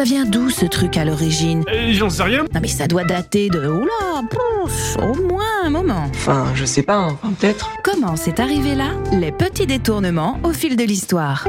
Ça vient d'où ce truc à l'origine Euh, J'en sais rien. Non mais ça doit dater de... Oula, pouf, au moins un moment. Enfin, je sais pas, hein. Enfin, peut-être. Comment c'est arrivé là? Les petits détournements au fil de l'histoire.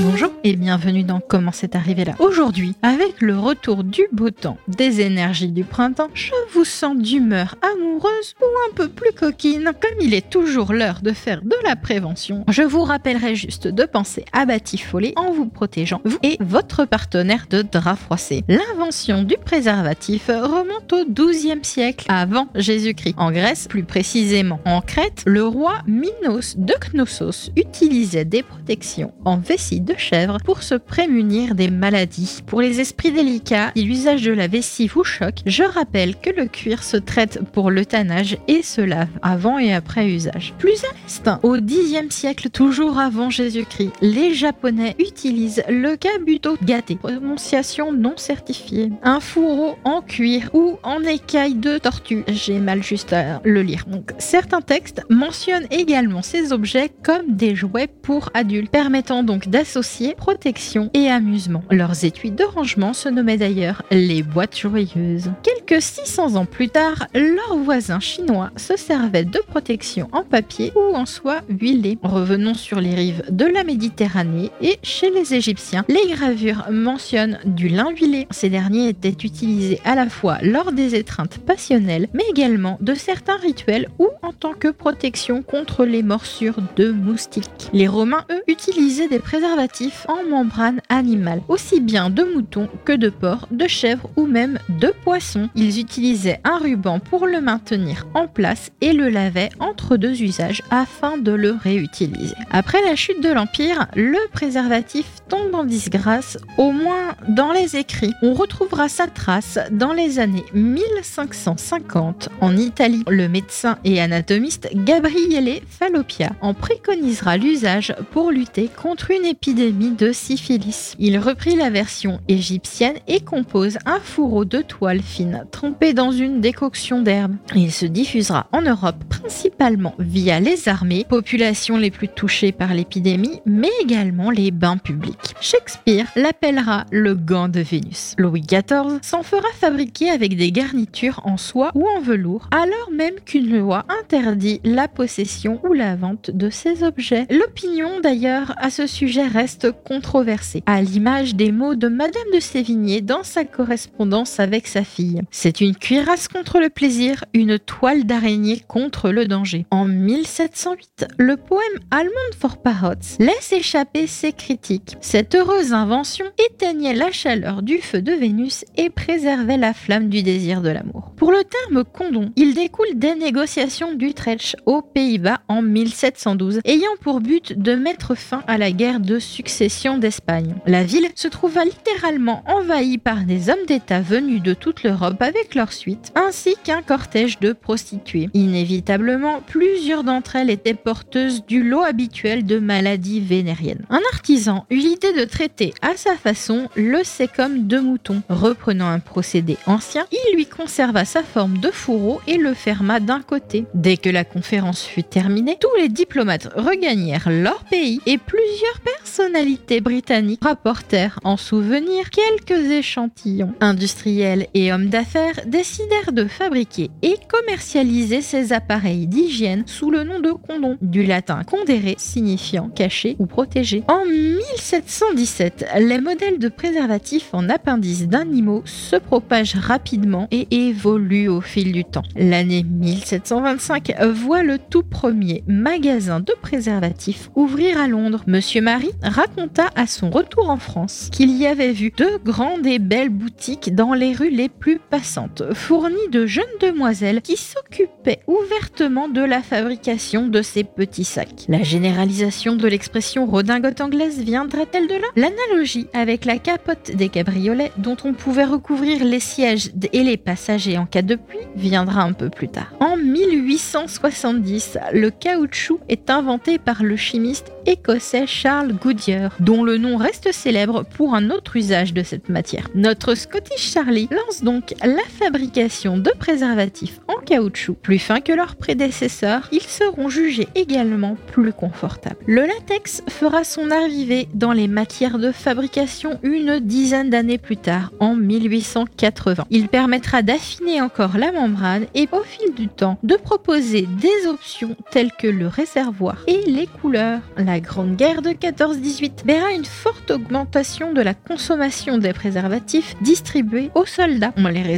Bonjour et bienvenue dans Comment c'est arrivé là. Aujourd'hui, avec le retour du beau temps, des énergies du printemps, je vous sens d'humeur amoureuse ou un peu plus coquine. Comme il est toujours l'heure de faire de la prévention, je vous rappellerai juste de penser à batifoler en vous protégeant, vous et votre partenaire de drap froissé. L'invention du préservatif remonte au XIIe siècle avant Jésus-Christ. En Grèce, plus précisément en Crète, le roi Minos de Knossos utilisait des protections en vessie de chèvre pour se prémunir des maladies. Pour les esprits délicats, si l'usage de la vessie vous choque, je rappelle que le cuir se traite pour le tannage et se lave avant et après usage. Plus à l'est, au Xe siècle, toujours avant Jésus-Christ, les Japonais utilisent le kabuto gâté, prononciation non certifiée, un fourreau en cuir ou en écaille de tortue. J'ai mal juste à le lire. Donc, certains textes mentionnent également ces objets comme des jouets pour adultes, permettant donc d'associer protection et amusement. Leurs étuis de rangement se nommaient d'ailleurs les boîtes joyeuses. 600 ans plus tard, leurs voisins chinois se servaient de protection en papier ou en soie huilée. Revenons sur les rives de la Méditerranée et chez les Égyptiens, les gravures mentionnent du lin huilé. Ces derniers étaient utilisés à la fois lors des étreintes passionnelles, mais également de certains rituels ou en tant que protection contre les morsures de moustiques. Les Romains, eux, utilisaient des préservatifs en membrane animale, aussi bien de moutons que de porcs, de chèvres ou même de poissons. Ils utilisaient un ruban pour le maintenir en place et le lavaient entre deux usages afin de le réutiliser. Après la chute de l'Empire, le préservatif tombe en disgrâce, au moins dans les écrits. On retrouvera sa trace dans les années 1550 en Italie. Le médecin et anatomiste Gabriele Fallopia en préconisera l'usage pour lutter contre une épidémie de syphilis. Il reprit la version égyptienne et compose un fourreau de toile fine trempé dans une décoction d'herbe. Il se diffusera en Europe principalement via les armées, populations les plus touchées par l'épidémie, mais également les bains publics. Shakespeare l'appellera le gant de Vénus. Louis XIV s'en fera fabriquer avec des garnitures en soie ou en velours, alors même qu'une loi interdit la possession ou la vente de ces objets. L'opinion d'ailleurs à ce sujet reste controversée, à l'image des mots de Madame de Sévigné dans sa correspondance avec sa fille. C'est une cuirasse contre le plaisir, une toile d'araignée contre le danger. En 1708, le poème Almond for Parrots laisse échapper ses critiques. Cette heureuse invention éteignait la chaleur du feu de Vénus et préservait la flamme du désir de l'amour. Pour le terme condom, il découle des négociations d'Utrecht aux Pays-Bas en 1712, ayant pour but de mettre fin à la guerre de succession d'Espagne. La ville se trouva littéralement envahie par des hommes d'État venus de toute l'Europe avec leur suite, ainsi qu'un cortège de prostituées. Inévitablement, plusieurs d'entre elles étaient porteuses du lot habituel de maladies vénériennes. Un artisan eut l'idée de traiter à sa façon le sécum de mouton. Reprenant un procédé ancien, il lui conserva sa forme de fourreau et le ferma d'un côté. Dès que la conférence fut terminée, tous les diplomates regagnèrent leur pays et plusieurs personnalités britanniques rapportèrent en souvenir quelques échantillons. Industriels et hommes d'affaires décidèrent de fabriquer et commercialiser ces appareils d'hygiène sous le nom de condom, du latin condere signifiant caché ou protégé. En 1717, les modèles de préservatifs en appendices d'animaux se propagent rapidement et évoluent au fil du temps. L'année 1725 voit le tout premier magasin de préservatifs ouvrir à Londres. Monsieur Marie raconta à son retour en France qu'il y avait vu de grandes et belles boutiques dans les rues les plus passantes, fournies de jeunes demoiselles qui s'occupaient ouvertement de la fabrication de ces petits sacs. La généralisation de l'expression redingote anglaise viendrait vient-elle de là? L'analogie avec la capote des cabriolets dont on pouvait recouvrir les sièges et les passagers en cas de pluie viendra un peu plus tard. En 1870, le caoutchouc est inventé par le chimiste écossais Charles Goodyear, dont le nom reste célèbre pour un autre usage de cette matière. Notre Scottish Charlie lance donc la fabrication de préservatifs en caoutchouc. Plus fins que leurs prédécesseurs, ils seront jugés également plus confortables. Le latex fera son arrivée dans les matières de fabrication une dizaine d'années plus tard, en 1880. Il permettra d'affiner encore la membrane et au fil du temps de proposer des options telles que le réservoir et les couleurs. La Grande Guerre de 14-18 verra une forte augmentation de la consommation des préservatifs distribués aux soldats.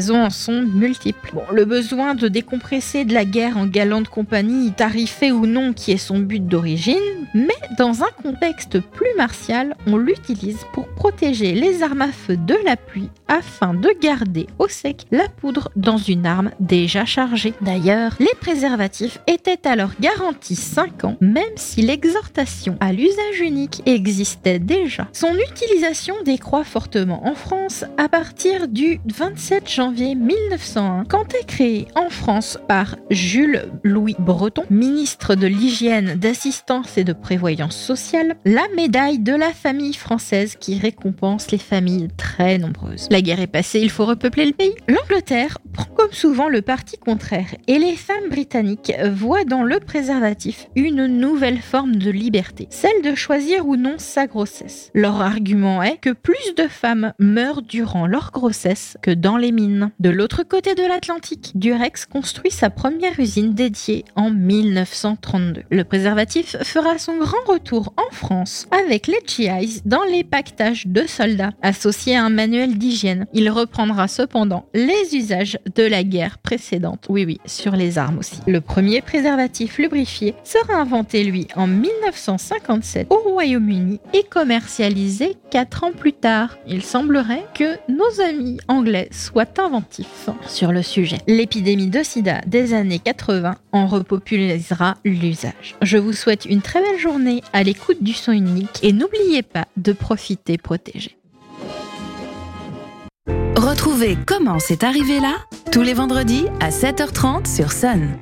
Raisons en sont multiples. Le besoin de décompresser de la guerre en galante compagnie, tarifée ou non, qui est son but d'origine, mais dans un contexte plus martial, on l'utilise pour protéger les armes à feu de la pluie afin de garder au sec la poudre dans une arme déjà chargée. D'ailleurs, les préservatifs étaient alors garantis 5 ans, même si l'exhortation à l'usage unique existait déjà. Son utilisation décroît fortement en France à partir du 27 janvier 1901, quand est créé en France par Jules Louis Breton, ministre de l'Hygiène, d'Assistance et de Prévoyance sociale, la médaille de la famille française qui récompense les familles très nombreuses. La guerre est passée, il faut repeupler le pays. L'Angleterre prend comme souvent le parti contraire et les femmes britanniques voient dans le préservatif une nouvelle forme de liberté, celle de choisir ou non sa grossesse. Leur argument est que plus de femmes meurent durant leur grossesse que dans les mines. De l'autre côté de l'Atlantique, Durex construit sa première usine dédiée en 1932. Le préservatif fera son grand retour en France avec les GIs dans les pactages de soldats associés à un manuel d'hygiène. Il reprendra cependant les usages de la guerre précédente. Oui, oui, sur les armes aussi. Le premier préservatif lubrifié sera inventé, lui, en 1957 au Royaume-Uni et commercialisé 4 ans plus tard. Il semblerait que nos amis anglais soient inventifs sur le sujet. L'épidémie de sida des années 80 en repopularisera l'usage. Je vous souhaite une très belle journée à l'écoute du son unique et n'oubliez pas de profiter protégé. Comment c'est arrivé là tous les vendredis à 7h30 sur Sun.